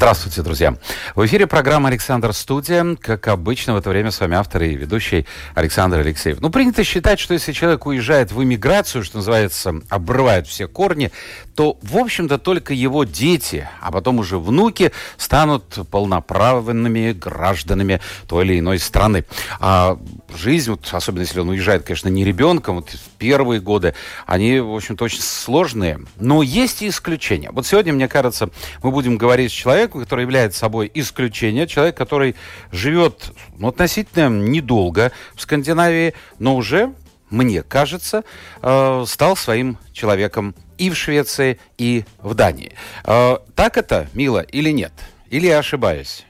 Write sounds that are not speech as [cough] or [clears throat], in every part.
Здравствуйте, друзья. В эфире программа «Александр Студия». Как обычно, в это время с вами автор и ведущий Александр Алексеев. Ну, принято считать, что если человек уезжает в иммиграцию, что называется, обрывает все корни, то, в общем-то, только его дети, а потом уже внуки станут полноправными гражданами той или иной страны. А жизнь, вот, особенно если он уезжает, конечно, не ребенком, вот в первые годы, они, в общем-то, очень сложные. Но есть и исключения. Вот сегодня, мне кажется, мы будем говорить с человеком, который является собой исключение, человек, который живет ну, относительно недолго в Скандинавии, но уже, мне кажется, э, стал своим человеком и в Швеции, и в Дании. Э, так это, Мила, или нет? Или я ошибаюсь?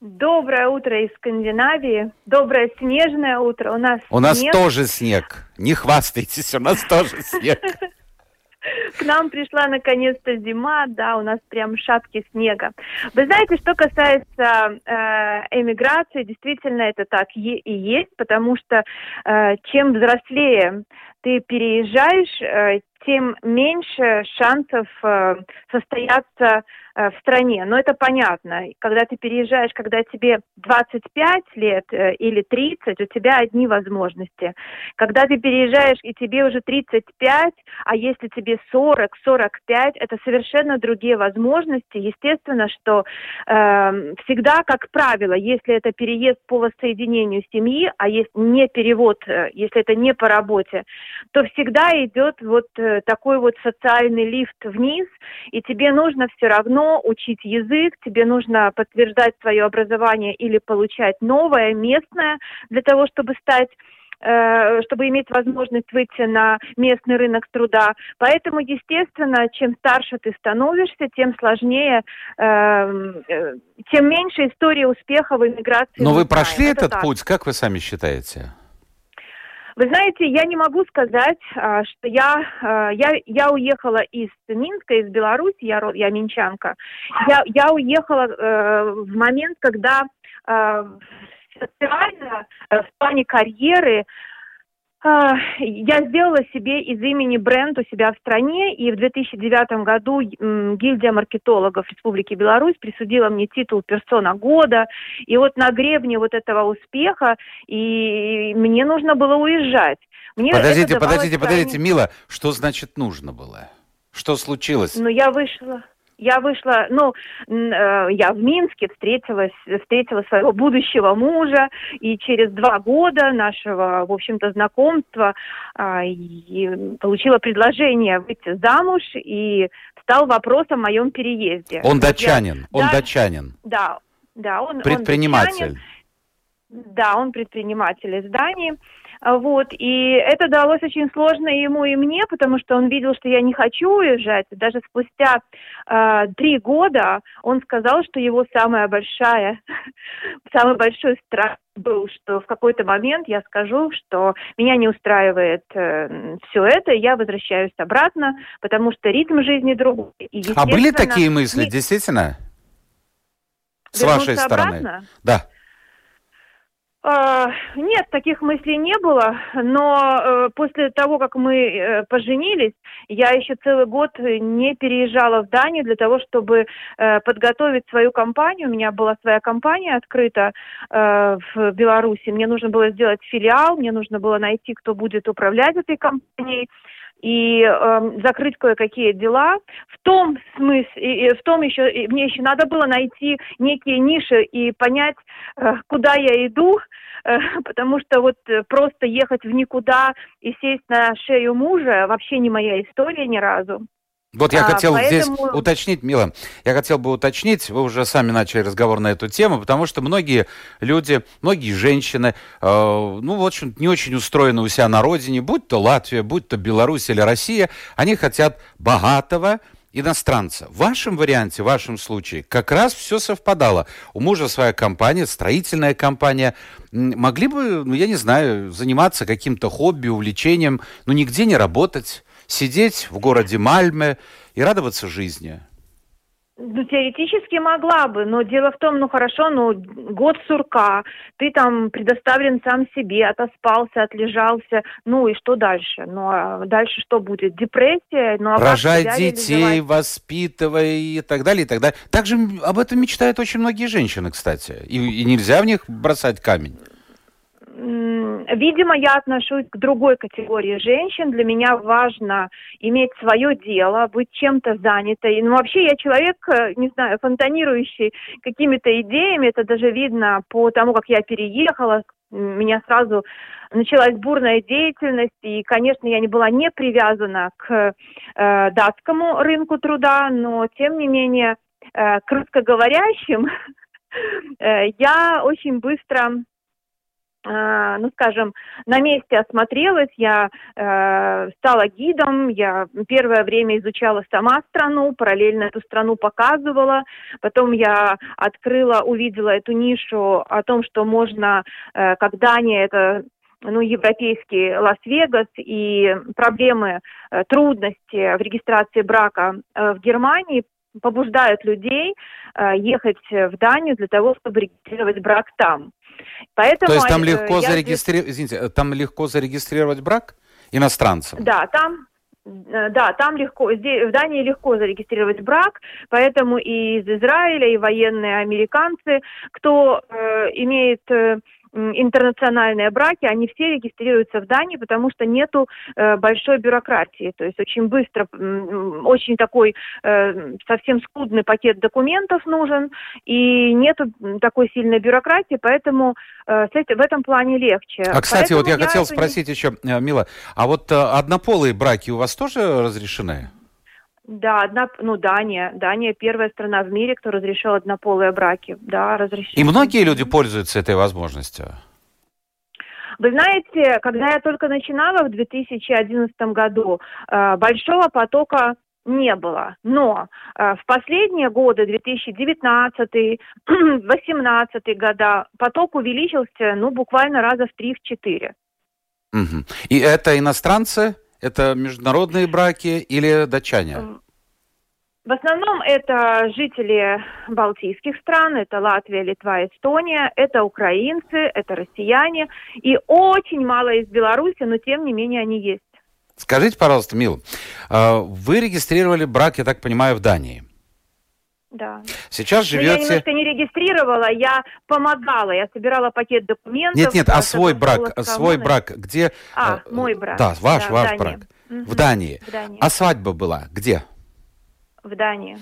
Доброе утро из Скандинавии. Доброе снежное утро. У нас У нас снег. тоже снег. Не хвастайтесь, у нас тоже снег. [laughs] К нам пришла наконец-то зима, да, у нас прям шапки снега. Вы знаете, что касается э, эмиграции, действительно это так и есть, потому что э, чем взрослее ты переезжаешь, э, тем меньше шансов э, состояться Э, в стране. Но это понятно. Когда ты переезжаешь, когда тебе 25 лет или 30, у тебя одни возможности. Когда ты переезжаешь и тебе уже 35, а если тебе 40, 45, это совершенно другие возможности. Естественно, что э, всегда, как правило, если это переезд по воссоединению семьи, а есть не перевод, если это не по работе, то всегда идет вот такой вот социальный лифт вниз, и тебе нужно все равно учить язык, тебе нужно подтверждать свое образование или получать новое, местное, для того, чтобы стать э, чтобы иметь возможность выйти на местный рынок труда. Поэтому, естественно, чем старше ты становишься, тем сложнее, эм, э, тем меньше история успеха в иммиграции. Но вы прошли Это этот так. путь, как вы сами считаете? Вы знаете, я не могу сказать, а, что я, а, я, я уехала из Минска, из Беларуси, я, я минчанка. Я, я уехала э, в момент, когда э, социально, в плане карьеры, а, я сделала себе из имени бренд у себя в стране, и в 2009 году гильдия маркетологов Республики Беларусь присудила мне титул персона года. И вот на гребне вот этого успеха, и мне нужно было уезжать. Мне подождите, подождите, крайне... подождите, Мила, что значит нужно было? Что случилось? Ну, я вышла. Я вышла, ну, э, я в Минске встретилась, встретила своего будущего мужа, и через два года нашего, в общем-то, знакомства а, получила предложение выйти замуж, и стал вопрос о моем переезде. Он датчанин, я, он да, датчанин. Да, да, он предприниматель. Он датчанин, да, он предприниматель из Дании. Вот, и это далось очень сложно ему и мне, потому что он видел, что я не хочу уезжать. Даже спустя э, три года он сказал, что его самая большая, [laughs] самый большой страх был, что в какой-то момент я скажу, что меня не устраивает э, все это, и я возвращаюсь обратно, потому что ритм жизни другой. И, а были такие мысли, не... действительно? С вашей стороны? Обратно? Да. А, нет, таких мыслей не было, но э, после того, как мы э, поженились, я еще целый год не переезжала в Данию для того, чтобы э, подготовить свою компанию. У меня была своя компания открыта в Беларуси. Мне нужно было сделать филиал, мне нужно было найти, кто будет управлять этой компанией и э, закрыть кое-какие дела. В том смысле, и, в том еще, и мне еще надо было найти некие ниши и понять, э, куда я иду, э, [laughs] потому что вот э, просто ехать в никуда и сесть на шею мужа вообще не моя история ни разу. Вот я а, хотел поэтому... здесь уточнить, Мила, я хотел бы уточнить, вы уже сами начали разговор на эту тему, потому что многие люди, многие женщины, э, ну, в общем, не очень устроены у себя на родине, будь то Латвия, будь то Беларусь или Россия, они хотят богатого, иностранца. В вашем варианте, в вашем случае, как раз все совпадало. У мужа своя компания, строительная компания. Могли бы, ну, я не знаю, заниматься каким-то хобби, увлечением, но нигде не работать, сидеть в городе Мальме и радоваться жизни. Ну, теоретически могла бы, но дело в том, ну хорошо, ну год сурка, ты там предоставлен сам себе, отоспался, отлежался, ну и что дальше? Ну а дальше что будет? Депрессия? Ну, а Рожай детей, воспитывай и так далее, и так далее. Также об этом мечтают очень многие женщины, кстати, и, и нельзя в них бросать камень. Видимо, я отношусь к другой категории женщин. Для меня важно иметь свое дело, быть чем-то занятой. Ну, вообще, я человек, э, не знаю, фонтанирующий какими-то идеями. Это даже видно по тому, как я переехала. Меня сразу началась бурная деятельность, и, конечно, я не была не привязана к э, датскому рынку труда, но, тем не менее, э, к русскоговорящим [laughs] э, я очень быстро ну, скажем, на месте осмотрелась, я э, стала гидом, я первое время изучала сама страну, параллельно эту страну показывала, потом я открыла, увидела эту нишу о том, что можно, э, как Дания, это ну, европейский Лас-Вегас и проблемы, э, трудности в регистрации брака э, в Германии побуждают людей э, ехать в Данию для того, чтобы регистрировать брак там. Поэтому, То есть там легко зарегистрировать, здесь... извините, там легко зарегистрировать брак иностранцам? Да, там э, да, там легко, здесь, в Дании легко зарегистрировать брак, поэтому и из Израиля, и военные американцы, кто э, имеет э, интернациональные браки, они все регистрируются в Дании, потому что нету э, большой бюрократии. То есть очень быстро, очень такой э, совсем скудный пакет документов нужен, и нету такой сильной бюрократии, поэтому э, в этом плане легче. А, кстати, поэтому вот я, я хотел спросить еще, э, Мила, а вот э, однополые браки у вас тоже разрешены? Да, одна, ну, Дания. Дания первая страна в мире, кто разрешил однополые браки. Да, разрешил. И многие люди пользуются этой возможностью? Вы знаете, когда я только начинала в 2011 году, э, большого потока не было. Но э, в последние годы, 2019-2018 [clears throat] года, поток увеличился, ну, буквально раза в 3-4. Угу. И это иностранцы? Это международные браки или датчане? В основном это жители балтийских стран, это Латвия, Литва, Эстония, это украинцы, это россияне и очень мало из Беларуси, но тем не менее они есть. Скажите, пожалуйста, Мил, а, вы регистрировали брак, я так понимаю, в Дании? Да. Сейчас живете... Но я немножко не регистрировала, я помогала, я собирала пакет документов. Нет, нет, а свой брак, свой брак, где... А, э, мой брак. Да, ваш, да, ваш брак. Угу. В Дании. В Дании. А свадьба была где? В Дании.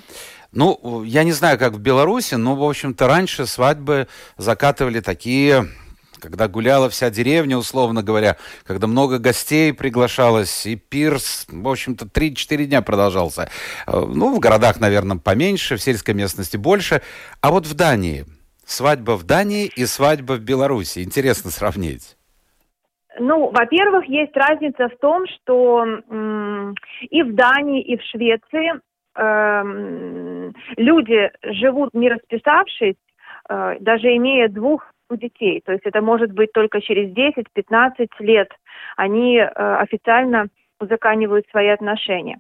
Ну, я не знаю, как в Беларуси, но, в общем-то, раньше свадьбы закатывали такие когда гуляла вся деревня, условно говоря, когда много гостей приглашалось, и пирс, в общем-то, 3-4 дня продолжался. Э, ну, в городах, наверное, поменьше, в сельской местности больше. А вот в Дании, свадьба в Дании и свадьба в Беларуси, интересно сравнить. Ну, во-первых, есть разница в том, что и в Дании, и в Швеции э, люди живут не расписавшись, э, даже имея двух у детей. То есть это может быть только через 10-15 лет они э, официально узаканивают свои отношения.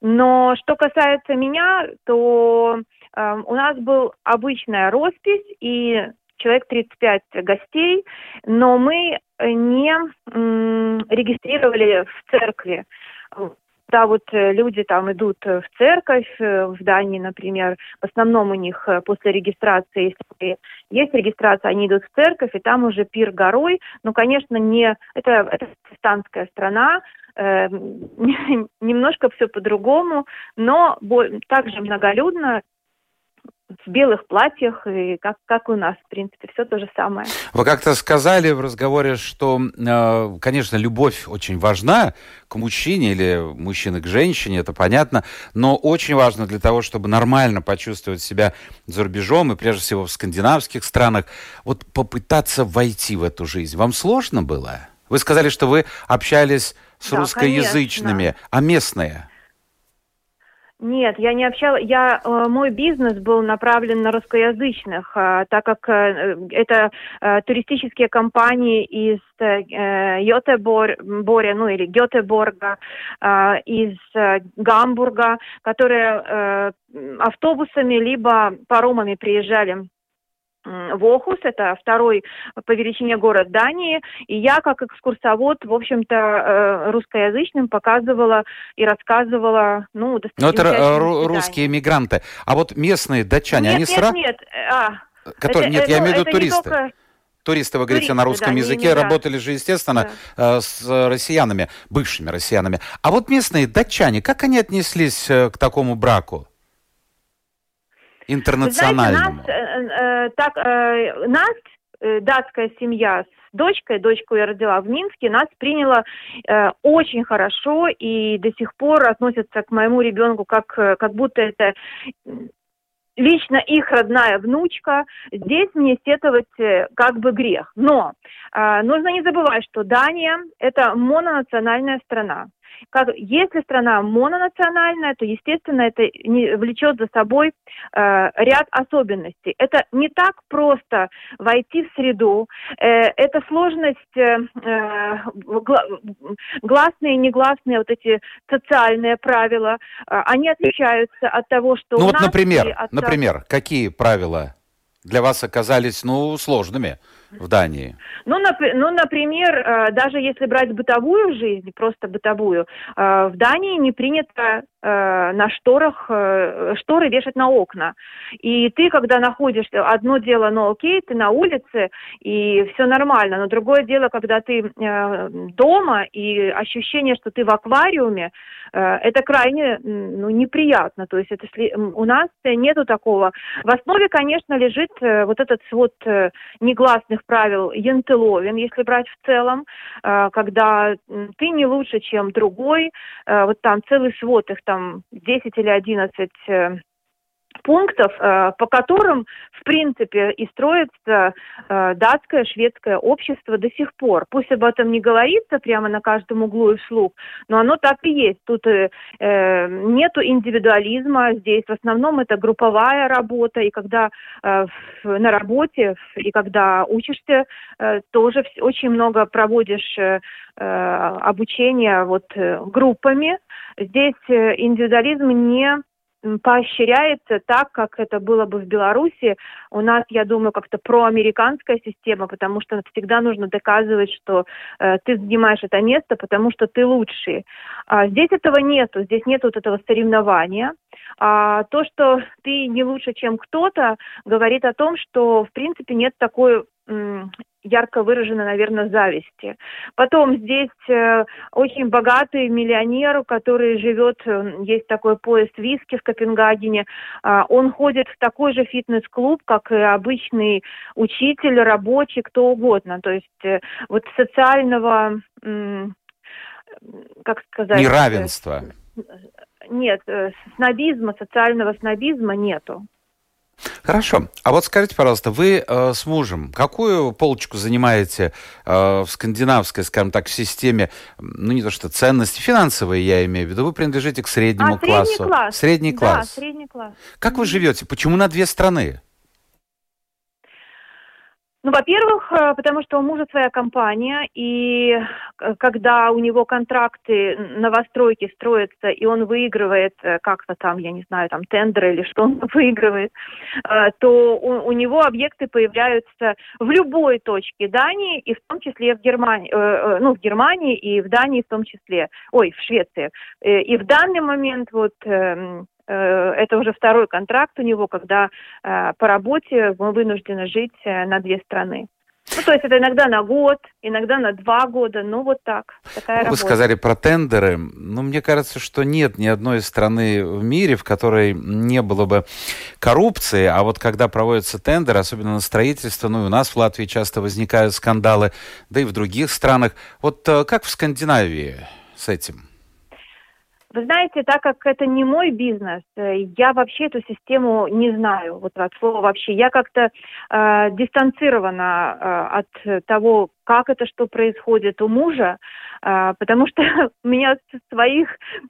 Но что касается меня, то э, у нас был обычная роспись и человек 35 гостей, но мы не м, регистрировали в церкви когда вот э, люди там идут э, в церковь, э, в Дании, например, в основном у них после регистрации, если есть регистрация, они идут в церковь, и там уже пир горой. Ну, конечно, не это, это протестантская страна, э, [laughs] немножко все по-другому, но также многолюдно, в белых платьях, и как, как у нас, в принципе, все то же самое. Вы как-то сказали в разговоре, что, э, конечно, любовь очень важна к мужчине или мужчина к женщине, это понятно, но очень важно для того, чтобы нормально почувствовать себя за рубежом, и прежде всего в скандинавских странах, вот попытаться войти в эту жизнь. Вам сложно было? Вы сказали, что вы общались с да, русскоязычными, конечно. а местные? Нет, я не общалась. Я, э, мой бизнес был направлен на русскоязычных, э, так как э, это туристические компании из Йотеборя, ну или Гетеборга, из Гамбурга, которые автобусами либо паромами приезжали в Охус, это второй по величине город Дании, и я как экскурсовод, в общем-то, э, русскоязычным показывала и рассказывала, ну, Но это э, русские мигранты. А вот местные датчане, нет, они нет, сразу... Нет, а, Которые, это, нет, это, я имею в виду туристы. Только... Туристы, вы говорите, туристы, на русском да, языке, работали же, естественно, да. Э, с россиянами, бывшими россиянами. А вот местные датчане, как они отнеслись к такому браку? Интернациональному. Знаете, нас, э, э, так, э, нас, э, датская семья с дочкой, дочку я родила в Минске, нас приняла э, очень хорошо и до сих пор относятся к моему ребенку как, э, как будто это лично их родная внучка, здесь мне сетовать э, как бы грех. Но э, нужно не забывать, что Дания – это мононациональная страна. Как, если страна мононациональная, то, естественно, это не, влечет за собой э, ряд особенностей. Это не так просто войти в среду, э, это сложность э, э гла, гласные и негласные вот эти социальные правила, э, они отличаются от того, что ну у вот, нас например, от... например, какие правила для вас оказались, ну, сложными? В Дании? Ну, нап- ну, например, э, даже если брать бытовую жизнь, просто бытовую, э, в Дании не принято э, на шторах шторы вешать на окна. И ты, когда находишься, одно дело, ну окей, ты на улице, и все нормально, но другое дело, когда ты дома, и ощущение, что ты в аквариуме, это крайне ну, неприятно. То есть это, у нас нету такого. В основе, конечно, лежит вот этот свод негласных правил Янтеловин, если брать в целом, э, когда ты не лучше, чем другой, э, вот там целый свод, их там 10 или 11 пунктов, э, по которым, в принципе, и строится э, датское, шведское общество до сих пор. Пусть об этом не говорится прямо на каждом углу и вслух, но оно так и есть. Тут э, нету индивидуализма, здесь в основном это групповая работа, и когда на работе, и когда учишься, тоже очень много проводишь обучения вот группами. Здесь индивидуализм не поощряется так, как это было бы в Беларуси. У нас, я думаю, как-то проамериканская система, потому что всегда нужно доказывать, что э, ты занимаешь это место, потому что ты лучший. А здесь этого нету, здесь нет вот этого соревнования. А то, что ты не лучше, чем кто-то, говорит о том, что, в принципе, нет такой ярко выраженной, наверное, зависти. Потом здесь э, очень богатый миллионер, который живет, э, есть такой поезд виски в Копенгагене, э, он ходит в такой же фитнес-клуб, как и обычный учитель, рабочий, кто угодно. То есть э, вот социального, как сказать... Неравенства. Нет, снобизма, социального снобизма нету. Хорошо. А вот скажите, пожалуйста, вы э, с мужем какую полочку занимаете э, в скандинавской, скажем так, системе, ну не то что ценности, финансовые я имею в виду, вы принадлежите к среднему а, классу. Средний класс. Средний класс. Да, средний класс. Как вы живете? Почему на две страны? Ну, во-первых, э, потому что у мужа своя компания, и э, когда у него контракты новостройки строятся, и он выигрывает э, как-то там, я не знаю, там тендеры или что он [laughs] выигрывает, то у, у него объекты появляются в любой точке Дании, и в том числе в Германии, ну, в Германии и в Дании в том числе, ой, в Швеции. И в данный момент вот эм, это уже второй контракт у него, когда э, по работе мы вынуждены жить э, на две страны. Ну, то есть это иногда на год, иногда на два года, ну вот так. Такая Вы работа. сказали про тендеры. Ну, мне кажется, что нет ни одной страны в мире, в которой не было бы коррупции, а вот когда проводятся тендеры, особенно на строительство, ну и у нас в Латвии часто возникают скандалы, да и в других странах. Вот как в Скандинавии с этим? Вы знаете, так как это не мой бизнес, э, я вообще эту систему не знаю, вот от слова вообще. Я как-то э, дистанцирована э, от того, как это что происходит у мужа, а, потому что [laughs] у меня своих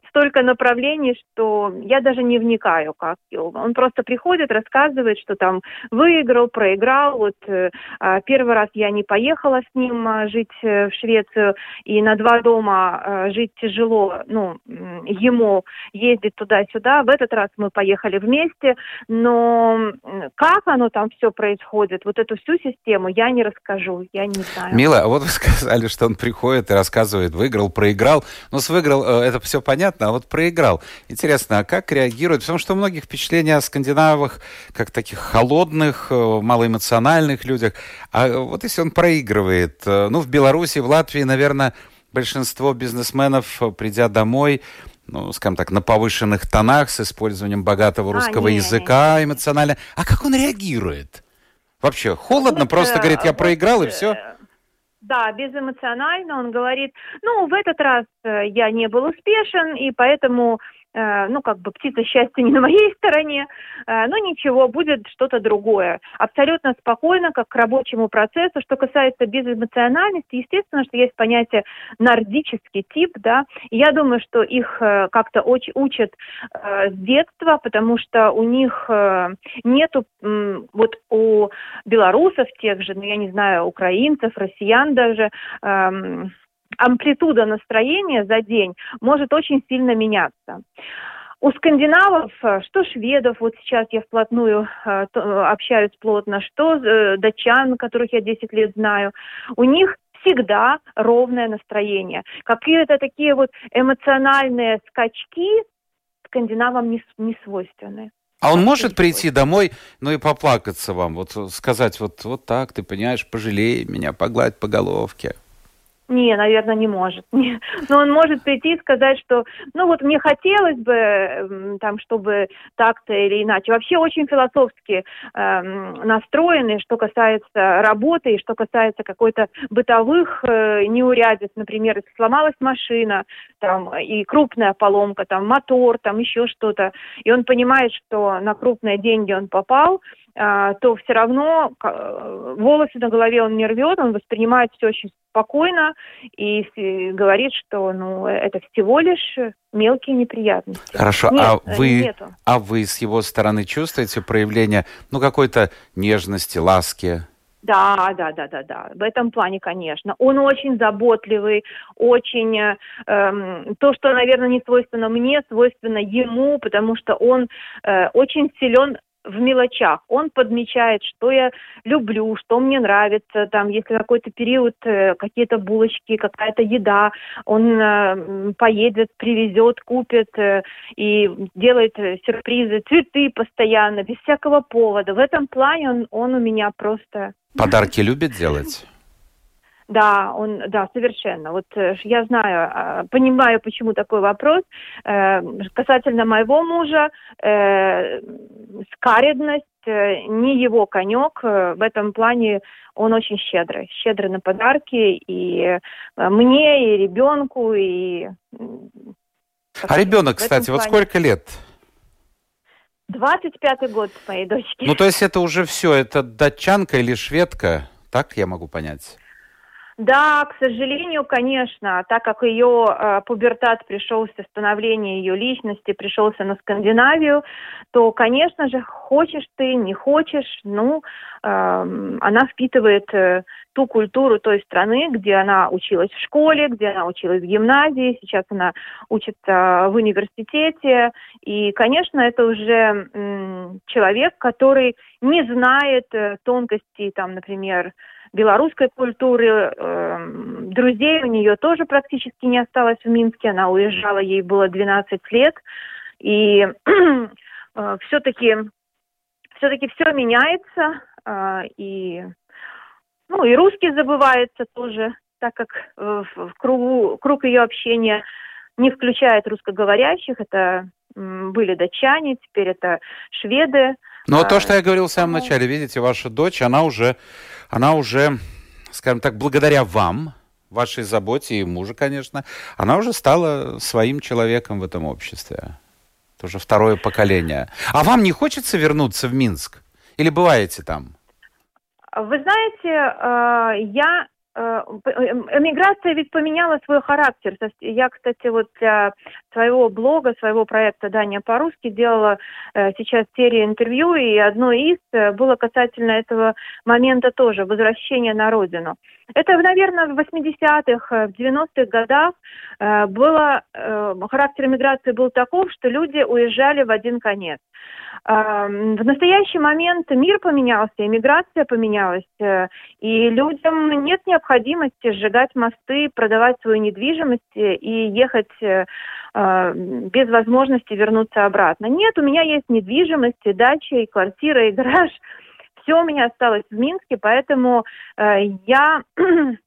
столько направлений, что я даже не вникаю, как он просто приходит, рассказывает, что там выиграл, проиграл. Вот э, а, первый раз я не поехала с ним а, жить э, в Швецию, и на два дома жить тяжело, ну, ему ездить туда-сюда. В этот раз мы поехали вместе, но как оно там все происходит, вот эту всю систему я не расскажу, я не знаю. Мила, а вот вы [laughs] сказали, что он приходит и рассказывает, выиграл, проиграл. Ну, с выиграл, э, это все понятно, а вот проиграл. Интересно, а как реагирует? Потому что у многих впечатления о скандинавах, как таких холодных, э, малоэмоциональных людях. А вот если он проигрывает, э, ну, в Беларуси, в Латвии, наверное, большинство бизнесменов, придя домой, ну, скажем так, на повышенных тонах с использованием богатого а, русского а, не, языка эмоционально. А как он реагирует? Вообще, холодно, вот, просто говорит, я вот, проиграл и все? Да, безэмоционально. Он говорит, ну, в этот раз э, я не был успешен, и поэтому ну, как бы птица счастья не на моей стороне, э, но ничего, будет что-то другое. Абсолютно спокойно, как к рабочему процессу. Что касается безэмоциональности, естественно, что есть понятие нордический тип, да, и я думаю, что их э, как-то очень учат с детства, потому что у них нету, вот у белорусов тех же, ну, я не знаю, украинцев, россиян даже, эм, амплитуда настроения за день может очень сильно меняться. У скандинавов, э, что шведов, вот сейчас я вплотную э, общаюсь плотно, что э, датчан, которых я 10 лет знаю, у них всегда ровное настроение. Какие-то такие вот эмоциональные скачки скандинавам не, не свойственны. А он может прийти домой, ну и поплакаться вам, вот сказать вот, вот так, ты понимаешь, пожалей меня, погладь по головке. Не, наверное, не может. [laughs] Но он может прийти и сказать, что, ну вот мне хотелось бы, там, чтобы так-то или иначе. Вообще очень философски э, настроены, что касается работы и что касается какой-то бытовых э, неурядиц. Например, если сломалась машина, там, и крупная поломка, там, мотор, там, еще что-то, и он понимает, что на крупные деньги он попал, а, то все равно волосы на голове он не рвет, он воспринимает все очень спокойно и говорит, что ну, это всего лишь мелкие неприятности. Хорошо, Нет, а э, вы, нету. а вы с его стороны чувствуете проявление ну, какой-то нежности, ласки? Да, да, да, да, да. В этом плане, конечно. Он очень заботливый, очень э, эм, то, что, наверное, не свойственно мне, свойственно ему, потому что он э, очень силен в мелочах. Он подмечает, что я люблю, что мне нравится. Там, если какой-то период, э, какие-то булочки, какая-то еда, он э, поедет, привезет, купит э, и делает сюрпризы, цветы постоянно, без всякого повода. В этом плане он, он у меня просто... Подарки любит делать? Да, он, да, совершенно. Вот э, я знаю, а, понимаю, почему такой вопрос. Э, касательно моего мужа, э, скаредность не его конек. В этом плане он очень щедрый. Щедрый на подарки и мне, и ребенку, и... А ребенок, кстати, плане... вот сколько лет? 25-й год моей дочки. Ну, то есть это уже все, это датчанка или шведка? Так я могу понять? Да, к сожалению, конечно, так как ее э, пубертат пришелся, становление ее личности пришелся на Скандинавию, то, конечно же, хочешь ты, не хочешь, ну, э, она впитывает э, ту культуру той страны, где она училась в школе, где она училась в гимназии, сейчас она учится в университете, и, конечно, это уже э, человек, который не знает э, тонкостей, там, например, белорусской культуры. Э, друзей у нее тоже практически не осталось в Минске. Она уезжала, ей было 12 лет. И [clears throat] э, все-таки все-таки все меняется. Э, и, ну, и русский забывается тоже, так как в, в кругу, круг ее общения не включает русскоговорящих. Это были датчане, теперь это шведы. Но а, то, что я говорил в самом ну, начале, видите, ваша дочь, она уже, она уже, скажем так, благодаря вам, вашей заботе и мужа, конечно, она уже стала своим человеком в этом обществе. Тоже второе поколение. А вам не хочется вернуться в Минск? Или бываете там? Вы знаете, э, я эмиграция ведь поменяла свой характер. Я, кстати, вот для своего блога, своего проекта «Дания по-русски» делала э, сейчас серию интервью, и одно из было касательно этого момента тоже, возвращения на родину. Это, наверное, в 80-х, в 90-х годах было, характер эмиграции был таков, что люди уезжали в один конец. В настоящий момент мир поменялся, иммиграция поменялась, э, и людям нет необходимости сжигать мосты, продавать свою недвижимость и ехать э, а, без возможности вернуться обратно. Нет, у меня есть недвижимость, дача, и квартира, и гараж. Все у меня осталось в Минске, поэтому э, я [clears throat]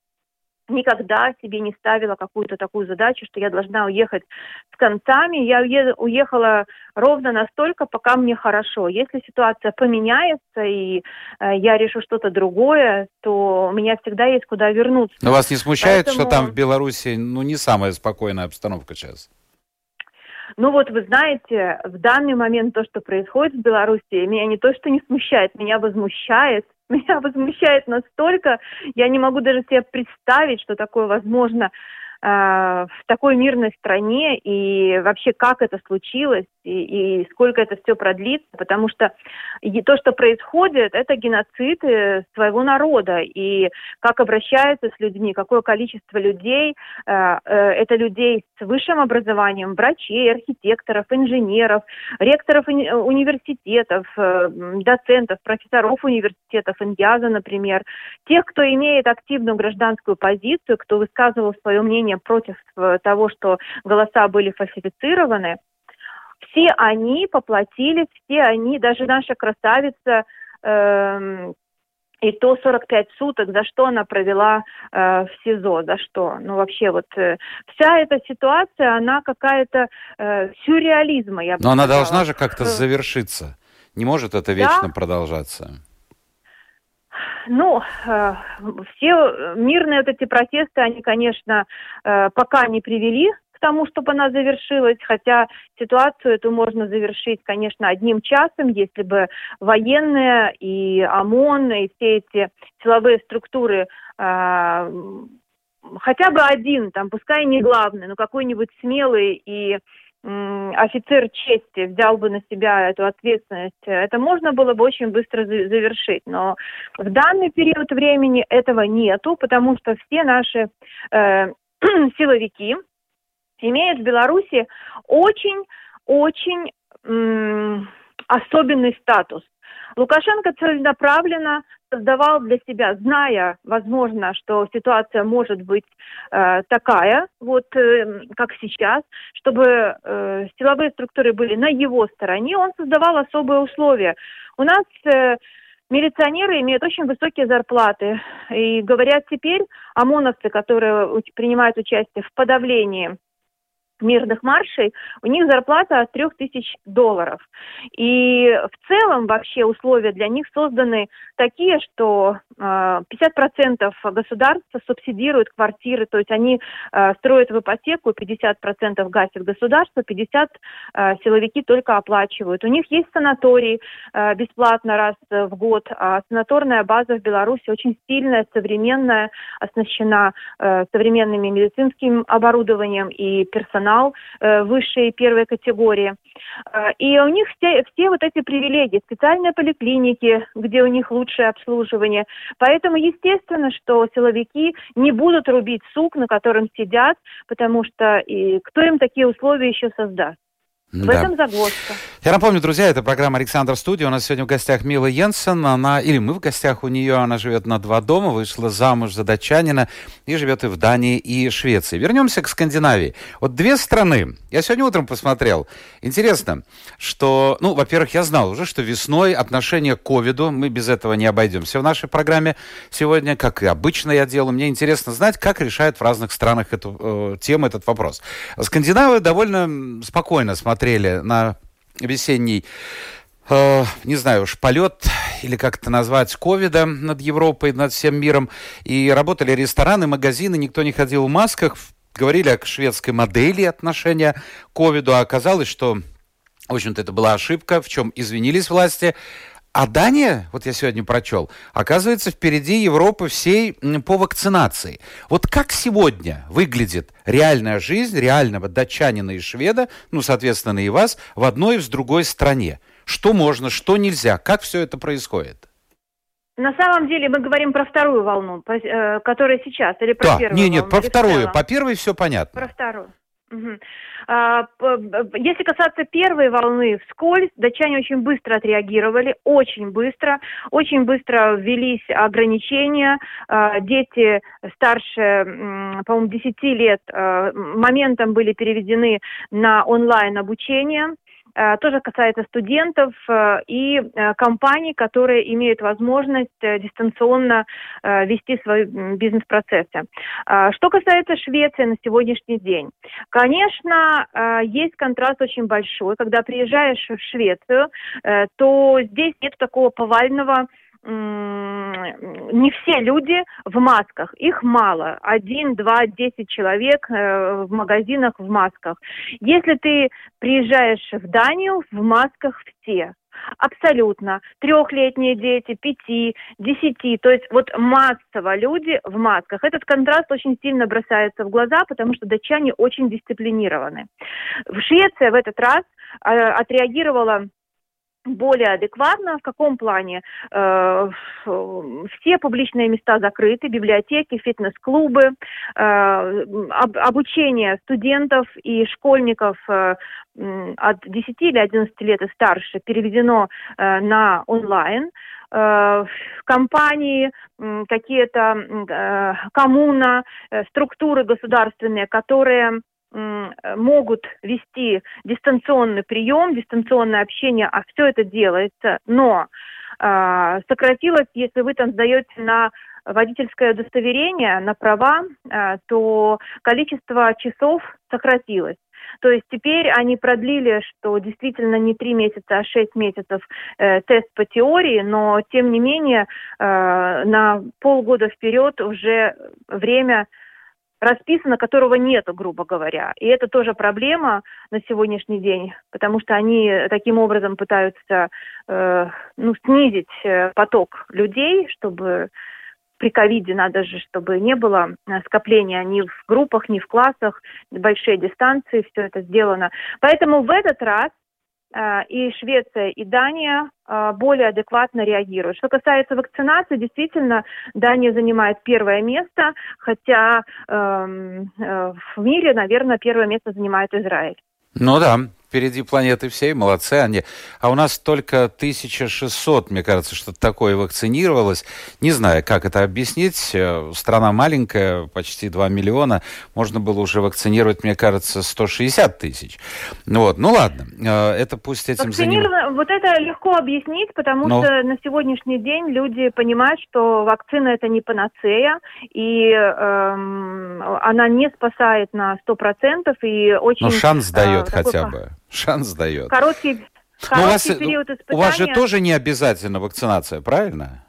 никогда себе не ставила какую-то такую задачу, что я должна уехать с концами. Я уехала ровно настолько, пока мне хорошо. Если ситуация поменяется и э, я решу что-то другое, то у меня всегда есть куда вернуться. Но вас не смущает, Поэтому... что там в Беларуси ну, не самая спокойная обстановка сейчас? Ну вот вы знаете, в данный момент то, что происходит в Беларуси, меня не то, что не смущает, меня возмущает, [laughs] меня возмущает настолько, я не могу даже себе представить, что такое возможно в такой мирной стране и вообще как это случилось и, и сколько это все продлится, потому что то, что происходит, это геноцид э, своего народа. И как обращаются с людьми, какое количество людей, э, это людей с высшим образованием, врачей, архитекторов, инженеров, ректоров университетов, доцентов, профессоров университетов, Индиаза, например, тех, кто имеет активную гражданскую позицию, кто высказывал свое мнение мнение против э, того, что голоса были фальсифицированы, все они поплатились, все они, даже наша красавица, э, и то 45 суток, за что она провела э, в СИЗО, за что? Ну, вообще, вот э, вся эта ситуация, она какая-то э, сюрреализма, я бы Но сказала. она должна же как-то э, завершиться. Не может это вечно да? продолжаться. Ну, э, все мирные вот эти протесты, они, конечно, э, пока не привели к тому, чтобы она завершилась, хотя ситуацию эту можно завершить, конечно, одним часом, если бы военные и ОМОН, и все эти силовые структуры э, хотя бы один, там, пускай не главный, но какой-нибудь смелый и офицер чести взял бы на себя эту ответственность, это можно было бы очень быстро завершить. Но в данный период времени этого нету, потому что все наши э, [clears throat] силовики имеют в Беларуси очень-очень особенный статус. Лукашенко целенаправленно создавал для себя, зная, возможно, что ситуация может быть э, такая, вот э, как сейчас, чтобы э, силовые структуры были на его стороне, он создавал особые условия. У нас э, милиционеры имеют очень высокие зарплаты, и говорят теперь ОМОНовцы, которые принимают участие в подавлении мирных маршей, у них зарплата от 3000 долларов. И в целом вообще условия для них созданы такие, что э, 50% государства субсидирует квартиры, то есть они э, строят в ипотеку, 50% гасит государство, 50% э, силовики только оплачивают. У них есть санаторий бесплатно раз в год, а санаторная база в Беларуси очень сильная, современная, оснащена э, современными медицинским оборудованием и персоналом персонал э, высшей первой категории. Э, и у них все, все вот эти привилегии, специальные поликлиники, где у них лучшее обслуживание. Поэтому естественно, что силовики не будут рубить сук, на котором сидят, потому что и кто им такие условия еще создаст. В да. этом загвоздка. Я напомню, друзья, это программа «Александр Студия». У нас сегодня в гостях Мила Йенсен. Она, или мы в гостях у нее. Она живет на два дома, вышла замуж за датчанина и живет и в Дании, и Швеции. Вернемся к Скандинавии. Вот две страны. Я сегодня утром посмотрел. Интересно, что, ну, во-первых, я знал уже, что весной отношение к ковиду, мы без этого не обойдемся в нашей программе сегодня, как и обычно я делаю. Мне интересно знать, как решают в разных странах эту э, тему, этот вопрос. Скандинавы довольно спокойно смотрят смотрели на весенний э, не знаю уж, полет или как это назвать, ковида над Европой, над всем миром. И работали рестораны, магазины, никто не ходил в масках. Говорили о шведской модели отношения к ковиду, а оказалось, что, в общем-то, это была ошибка, в чем извинились власти. А Дания, вот я сегодня прочел, оказывается впереди Европы всей по вакцинации. Вот как сегодня выглядит реальная жизнь реального датчанина и шведа, ну, соответственно, и вас, в одной и в другой стране? Что можно, что нельзя? Как все это происходит? На самом деле мы говорим про вторую волну, э, которая сейчас, или про да, первую нет, нет, про вторую. По первой все понятно. Про вторую. Если касаться первой волны вскользь, датчане очень быстро отреагировали, очень быстро, очень быстро ввелись ограничения. А, дети старше, по-моему, 10 лет а, моментом были переведены на онлайн обучение. Э, тоже касается студентов э, и э, компаний, которые имеют возможность дистанционно вести свои бизнес-процессы. Что касается Швеции на сегодняшний день, конечно, есть контраст очень большой. Когда приезжаешь в Швецию, то здесь нет такого повального не все люди в масках, их мало, один, два, десять человек э, в магазинах в масках. Если ты приезжаешь в Данию, в масках все. Абсолютно. Трехлетние дети, пяти, десяти. То есть вот массово люди в масках. Этот контраст очень сильно бросается в глаза, потому что датчане очень дисциплинированы. В Швеции в этот раз э, отреагировала более адекватно. В каком плане? Э, все публичные места закрыты, библиотеки, фитнес-клубы, э, об, обучение студентов и школьников э, от 10 или 11 лет и старше переведено на онлайн. Компании, какие-то коммуна, структуры государственные, которые могут вести дистанционный прием, дистанционное общение, а все это делается, но э, сократилось, если вы там сдаете на водительское удостоверение, на права, э, то количество часов сократилось. То есть теперь они продлили, что действительно не три месяца, а шесть месяцев э, тест по теории, но тем не менее э, на полгода вперед уже время расписано, которого нету, грубо говоря. И это тоже проблема на сегодняшний день, потому что они таким образом пытаются э, ну, снизить э, поток людей, чтобы при ковиде надо же, чтобы не было э, скопления ни в группах, ни в классах, большие дистанции, все это сделано. Поэтому в этот раз и Швеция, и Дания э, более адекватно реагируют. Что касается вакцинации, действительно, Дания занимает первое место, хотя эм, э, в мире, наверное, первое место занимает Израиль. Ну да, впереди планеты всей, молодцы они. А у нас только 1600, мне кажется, что-то такое вакцинировалось. Не знаю, как это объяснить. Э, страна маленькая, почти 2 миллиона. Можно было уже вакцинировать, мне кажется, 160 тысяч. Ну вот, ну ладно, э, это пусть этим занимаются. Вот это легко объяснить, потому Но... Ну. что на сегодняшний день люди понимают, что вакцина это не панацея, и эм, она не спасает на 100%, и очень... Но шанс дает э, хотя бы шанс дает. Короткий, короткий Но у вас, период испытания. У вас же тоже не обязательно вакцинация, правильно?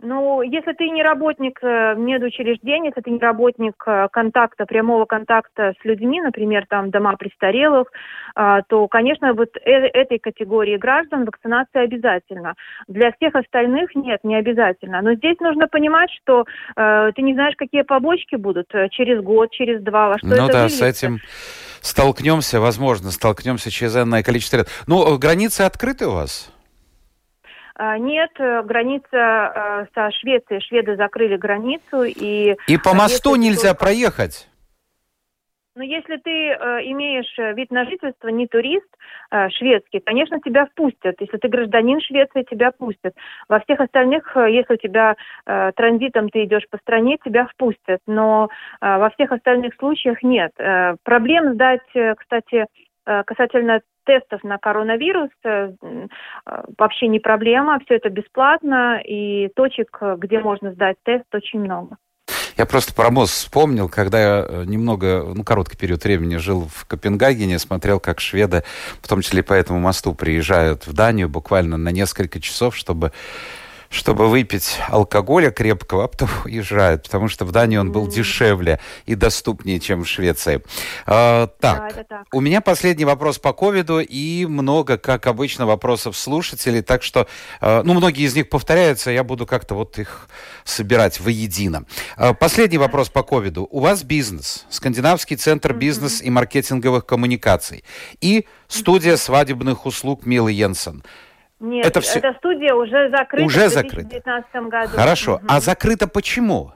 Ну, если ты не работник э, медучреждения, если ты не работник э, контакта, прямого контакта с людьми, например, там дома престарелых, э, то, конечно, вот этой категории граждан вакцинация обязательна. Для всех остальных нет, не обязательно. Но здесь нужно понимать, что ты не знаешь, какие побочки будут через год, через два, во что ну это да, выльется. с этим столкнемся, возможно, столкнемся через энное количество лет. Ну, границы открыты у вас? А, нет, э, граница э, со Швецией, шведы закрыли границу и... И по мосту нельзя только... проехать? Но если ты э, имеешь э, вид на жительство, не турист э, шведский, конечно, тебя впустят. Если ты гражданин Швеции, тебя пустят. Во всех остальных, э, если у тебя э, транзитом ты идешь по стране, тебя впустят. Но э, во всех остальных случаях нет. Э, проблем сдать, э, кстати, э, касательно тестов на коронавирус вообще не проблема, все это бесплатно, и точек, где можно сдать тест, очень много. Я просто про мост вспомнил, когда я э, немного, ну, короткий период времени жил в Копенгагене, смотрел, как шведы, в том числе по этому мосту, приезжают в Данию буквально на несколько часов, чтобы чтобы выпить алкоголя крепкого, а потом [laughs] уезжают, потому что в Дании он был дешевле и доступнее, чем в Швеции. А, так, да, так, у меня последний вопрос по ковиду и много, как обычно, вопросов слушателей, так что, а, ну, многие из них повторяются, я буду как-то вот их собирать воедино. А, последний вопрос по ковиду. У вас бизнес, Скандинавский центр бизнес и маркетинговых коммуникаций и студия свадебных услуг Милы Йенсен – нет, это все... эта студия уже закрыта уже в 2019 году. Хорошо. Угу. А закрыта почему?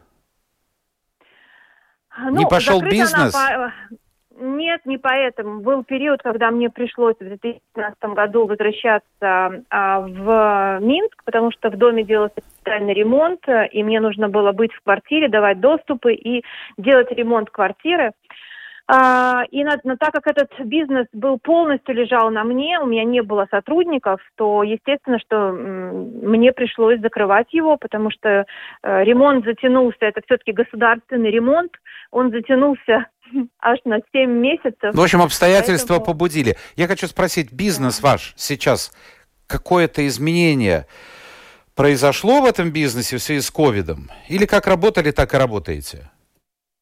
Ну, не пошел бизнес? По... Нет, не поэтому. Был период, когда мне пришлось в 2015 году возвращаться а, в Минск, потому что в доме делался капитальный ремонт, и мне нужно было быть в квартире, давать доступы и делать ремонт квартиры. А, и на, на, так как этот бизнес был полностью лежал на мне, у меня не было сотрудников, то естественно, что мне пришлось закрывать его, потому что э, ремонт затянулся, это все-таки государственный ремонт, он затянулся [laughs] аж на 7 месяцев. Ну, в общем, обстоятельства Поэтому... побудили. Я хочу спросить, бизнес ваш сейчас, какое-то изменение произошло в этом бизнесе в связи с ковидом? Или как работали, так и работаете?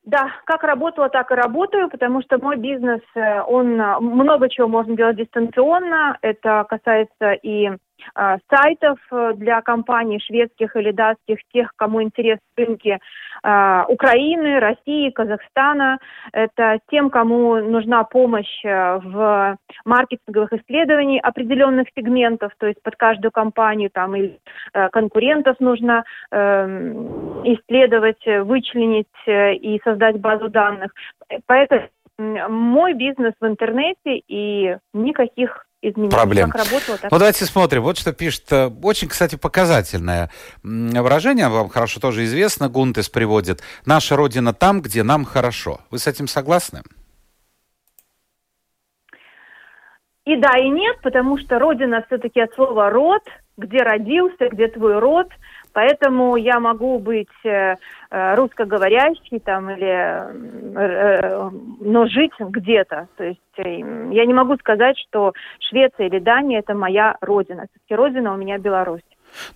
Да, как работала, так и работаю, потому что мой бизнес, э, он э, много чего можно делать дистанционно. Это касается и сайтов э, для компаний шведских или датских, тех, кому интерес рынки э, Украины, России, Казахстана. Это тем, кому нужна помощь в маркетинговых исследованиях определенных сегментов, то есть под каждую компанию там или конкурентов нужно эм, исследовать, вычленить и создать базу данных. Поэтому мой бизнес в интернете и никаких изменений. Проблем. Как работало, так... Ну, давайте смотрим. Вот что пишет. Э, очень, кстати, показательное выражение. Вам хорошо тоже известно. Гунтес приводит. Наша Родина там, где нам хорошо. Вы с этим согласны? И да, и нет, потому что Родина все-таки от слова «род», где родился, где твой род – Поэтому я могу быть э, э русскоговорящей там или э, но жить где-то. То есть я не могу сказать, что Швеция или Дания это моя родина. Все-таки родина у меня Беларусь.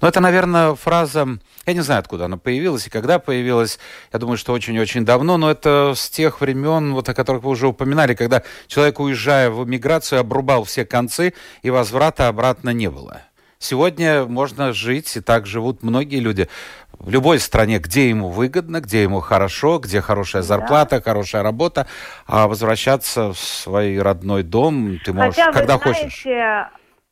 Ну, это, наверное, фраза, я не знаю, откуда она появилась и когда появилась. Я думаю, что очень-очень давно, но это с тех времен, вот о которых вы уже упоминали, когда человек, уезжая в эмиграцию, обрубал все концы, и возврата обратно не было. Сегодня можно жить, и так живут многие люди в любой стране, где ему выгодно, где ему хорошо, где хорошая зарплата, да. хорошая работа, а возвращаться в свой родной дом ты можешь, Хотя, когда знаете, хочешь.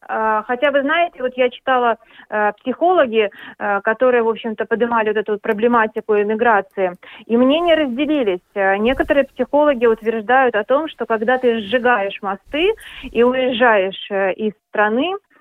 А, хотя вы знаете, вот я читала э, психологи, э, которые, в общем-то, поднимали вот эту вот проблематику иммиграции, и мнения разделились. Некоторые психологи утверждают о том, что когда ты сжигаешь мосты и уезжаешь э, из страны, а,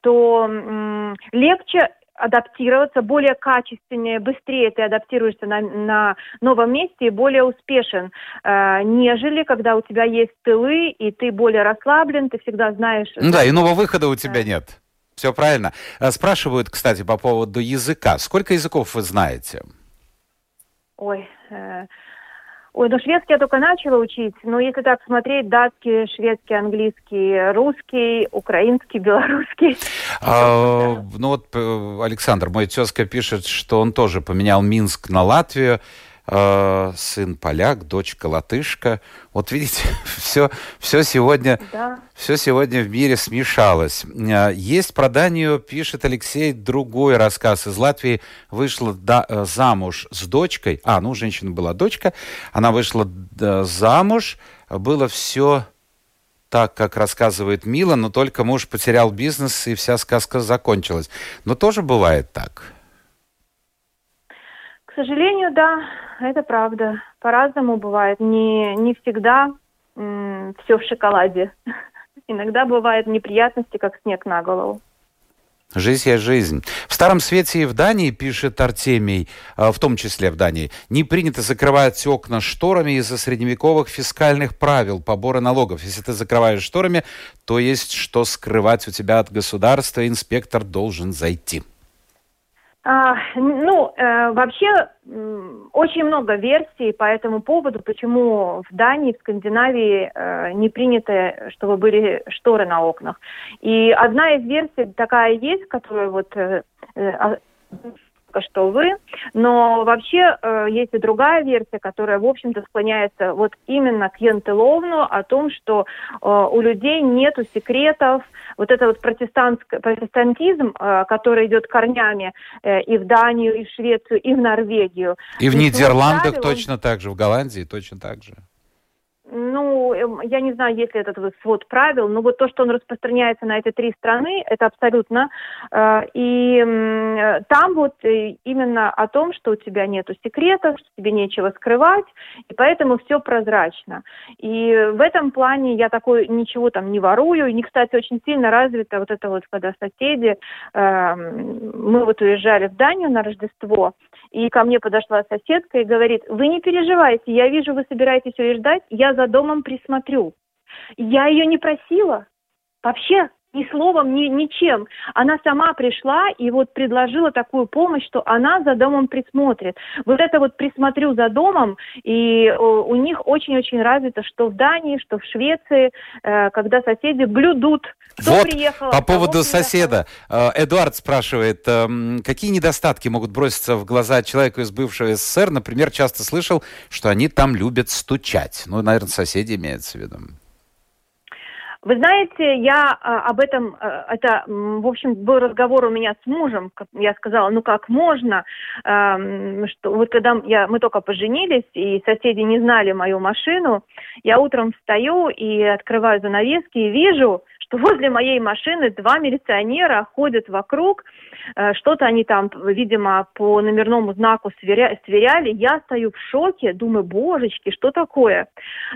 то легче адаптироваться, более качественнее, быстрее ты адаптируешься на, на новом месте и более успешен, э, нежели когда у тебя есть тылы, и ты более расслаблен, ты всегда знаешь... Ну да, иного выхода у тебя да. нет. Все правильно. А, спрашивают, кстати, по поводу языка. Сколько языков вы знаете? Ой, э, Ой, ну шведский я только начала учить, но если так смотреть, датский, шведский, английский, русский, украинский, [laughs] белорусский. А, ну вот э, Александр, мой тезка пишет, что он тоже поменял Минск на Латвию. Э, сын поляк, дочка латышка. Вот видите, [laughs] все, все, сегодня, да. все сегодня в мире смешалось. Э, есть про Данию, пишет Алексей, другой рассказ. Из Латвии вышла да, э, замуж с дочкой. А, ну, у женщины была дочка. Она вышла замуж. Было все так, как рассказывает Мила, но только муж потерял бизнес, и вся сказка закончилась. Но тоже бывает так. К сожалению, да, это правда. По-разному бывает. Не, не всегда м- все в шоколаде. [laughs] Иногда бывают неприятности, как снег на голову. Жизнь есть жизнь. В Старом Свете и в Дании, пишет Артемий, а, в том числе в Дании, не принято закрывать окна шторами из-за средневековых фискальных правил побора налогов. Если ты закрываешь шторами, то есть что скрывать у тебя от государства, инспектор должен зайти. А, ну, э, вообще очень много версий по этому поводу, почему в Дании, в Скандинавии э, не принято, чтобы были шторы на окнах. И одна из версий такая есть, которую вот э, э, что вы, но вообще э, есть и другая версия, которая, в общем-то, склоняется вот именно к Янтеловну, о том, что э, у людей нету секретов, вот это вот протестантизм, э, который идет корнями э, и в Данию, и в Швецию, и в Норвегию. И в Нидерландах точно так же, в Голландии точно так же ну, эм, я не знаю, есть ли этот свод правил, но вот то, что он распространяется на эти три страны, это абсолютно. Э, и там вот э, именно о том, что у тебя нету секретов, что тебе нечего скрывать, и поэтому все прозрачно. И в этом плане я такой ничего там не ворую. И, кстати, очень сильно развито вот это вот, когда соседи, эм, мы вот уезжали в Данию на Рождество, и ко мне подошла соседка и говорит, вы не переживайте, я вижу, вы собираетесь уезжать, я за домом присмотрю. Я ее не просила. Вообще, ни словом, ни, ничем. Она сама пришла и вот предложила такую помощь, что она за домом присмотрит. Вот это вот присмотрю за домом, и у, у них очень-очень развито, что в Дании, что в Швеции, э, когда соседи блюдут, кто вот, приехал. по поводу соседа. Э, Эдуард спрашивает, э, какие недостатки могут броситься в глаза человеку из бывшего СССР? Например, часто слышал, что они там любят стучать. Ну, наверное, соседи имеется в виду. Вы знаете, я а, об этом, а, это, в общем, был разговор у меня с мужем, я сказала, ну как можно, что вот когда я, мы только поженились, и соседи не знали мою машину, я утром встаю и открываю занавески и вижу, что возле моей машины два милиционера ходят вокруг, что-то они там, видимо, по номерному знаку сверя сверяли. Я стою в шоке, думаю, божечки, что такое?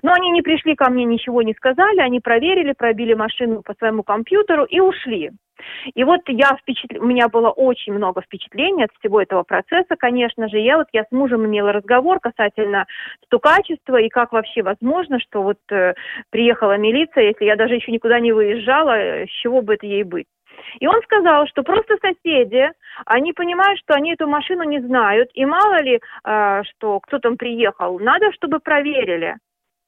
Но они не пришли ко мне, ничего не сказали, они проверили, пробили машину по своему компьютеру и ушли. И вот я впечатл... у меня было очень много впечатлений от всего этого процесса, конечно же. Я вот я с мужем имела разговор касательно стукачества и как вообще возможно, что вот э, приехала милиция, если я даже еще никуда не выезжала, э, с чего бы это ей быть. И он сказал, что просто соседи, они понимают, что они эту машину не знают, и мало ли, э, что кто там приехал, надо, чтобы проверили.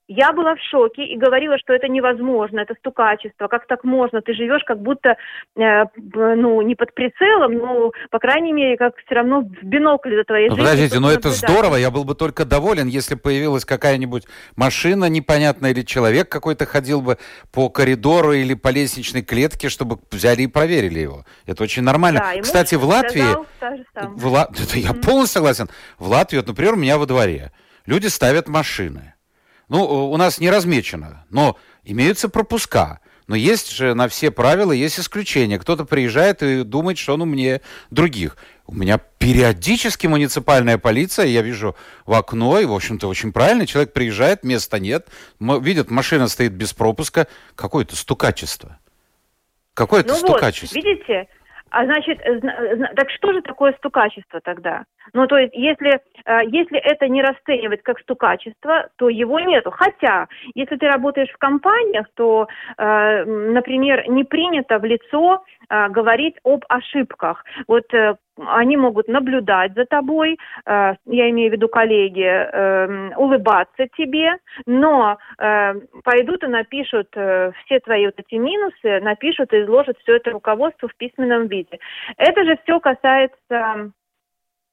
Я была в шоке и говорила, что это невозможно, это стукачество, как так можно, ты живешь как будто, э, ну, не под прицелом, но, по крайней мере, как все равно в бинокле за твоей ну, жизнью. Подождите, но это здорово, я был бы только доволен, если появилась какая-нибудь машина непонятная или человек какой-то ходил бы по коридору или по лестничной клетке, чтобы взяли и проверили его. Это очень нормально. Да, Кстати, в Латвии... В Ла... [laughs] Я полностью согласен. В Латвии, вот, например, у меня во дворе люди ставят машины. Ну, у нас не размечено, но имеются пропуска. Но есть же на все правила есть исключения. Кто-то приезжает и думает, что он умнее других. У меня периодически муниципальная полиция, я вижу в окно, и, в общем-то, очень правильно, человек приезжает, места нет, видит, машина стоит без пропуска. Какое-то стукачество. Какое-то ну стукачество. Вот, видите, а значит, так что же такое стукачество тогда? Ну, то есть, если, э, если это не расценивать как стукачество, то его нету. Хотя, если ты работаешь в компаниях, то, э, например, не принято в лицо э, говорить об ошибках. Вот они могут наблюдать за тобой, я имею в виду коллеги, улыбаться тебе, но пойдут и напишут все твои вот эти минусы, напишут и изложат все это руководству в письменном виде. Это же все касается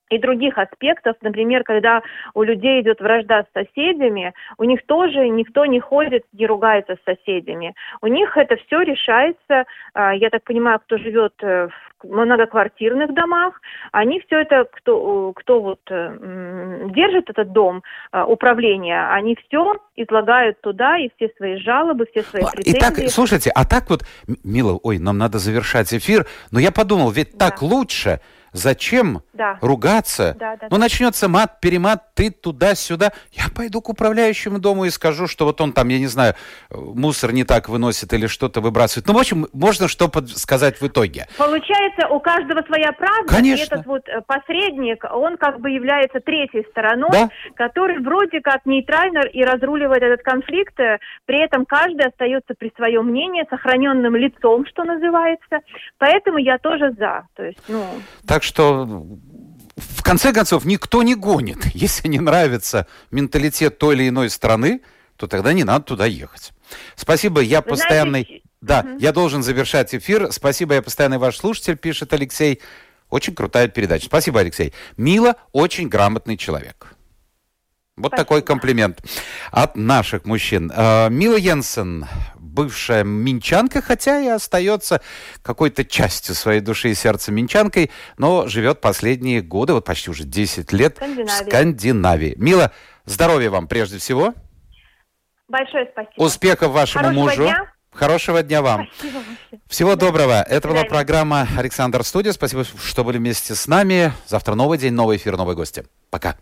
и других аспектов, например, когда у людей идет вражда с соседями, у них тоже никто не ходит, не ругается с соседями. У них это все решается, а, я так понимаю, кто живет э, в многоквартирных домах, они все это, кто, кто вот э, держит этот дом а, управления, они все излагают туда и все свои жалобы, все свои претензии. Итак, слушайте, а так вот, Мила, ой, нам надо завершать эфир, но я подумал, ведь да. так лучше, Зачем да. ругаться? Да, да, ну, да. начнется мат, перемат, ты туда-сюда. Я пойду к управляющему дому и скажу, что вот он там, я не знаю, мусор не так выносит или что-то выбрасывает. Ну, в общем, можно что сказать в итоге. Получается, у каждого своя правда. Конечно. И этот вот э, посредник, он как бы является третьей стороной, да? который вроде как нейтрально и разруливает этот конфликт. Э, при этом каждый остается при своем мнении, сохраненным лицом, что называется. Поэтому я тоже за. То есть, ну... Так что в конце концов никто не гонит. [laughs] Если не нравится менталитет той или иной страны, то тогда не надо туда ехать. Спасибо, я Вы постоянный... Знаете... Да, угу. я должен завершать эфир. Спасибо, я постоянный ваш слушатель, пишет Алексей. Очень крутая передача. Спасибо, Алексей. Мила очень грамотный человек. Вот Спасибо. такой комплимент от наших мужчин. Э, Мила Йенсен, бывшая минчанка, хотя и остается какой-то частью своей души и сердца минчанкой, но живет последние годы, вот почти уже 10 лет в Скандинавии. Скандинавии. Мила, здоровья вам прежде всего. Большое спасибо. Успехов вашему Хорошего мужу. дня. Хорошего дня вам. Спасибо. Всего доброго. Это была программа Александр Студия. Спасибо, что были вместе с нами. Завтра новый день, новый эфир, новые гости. Пока.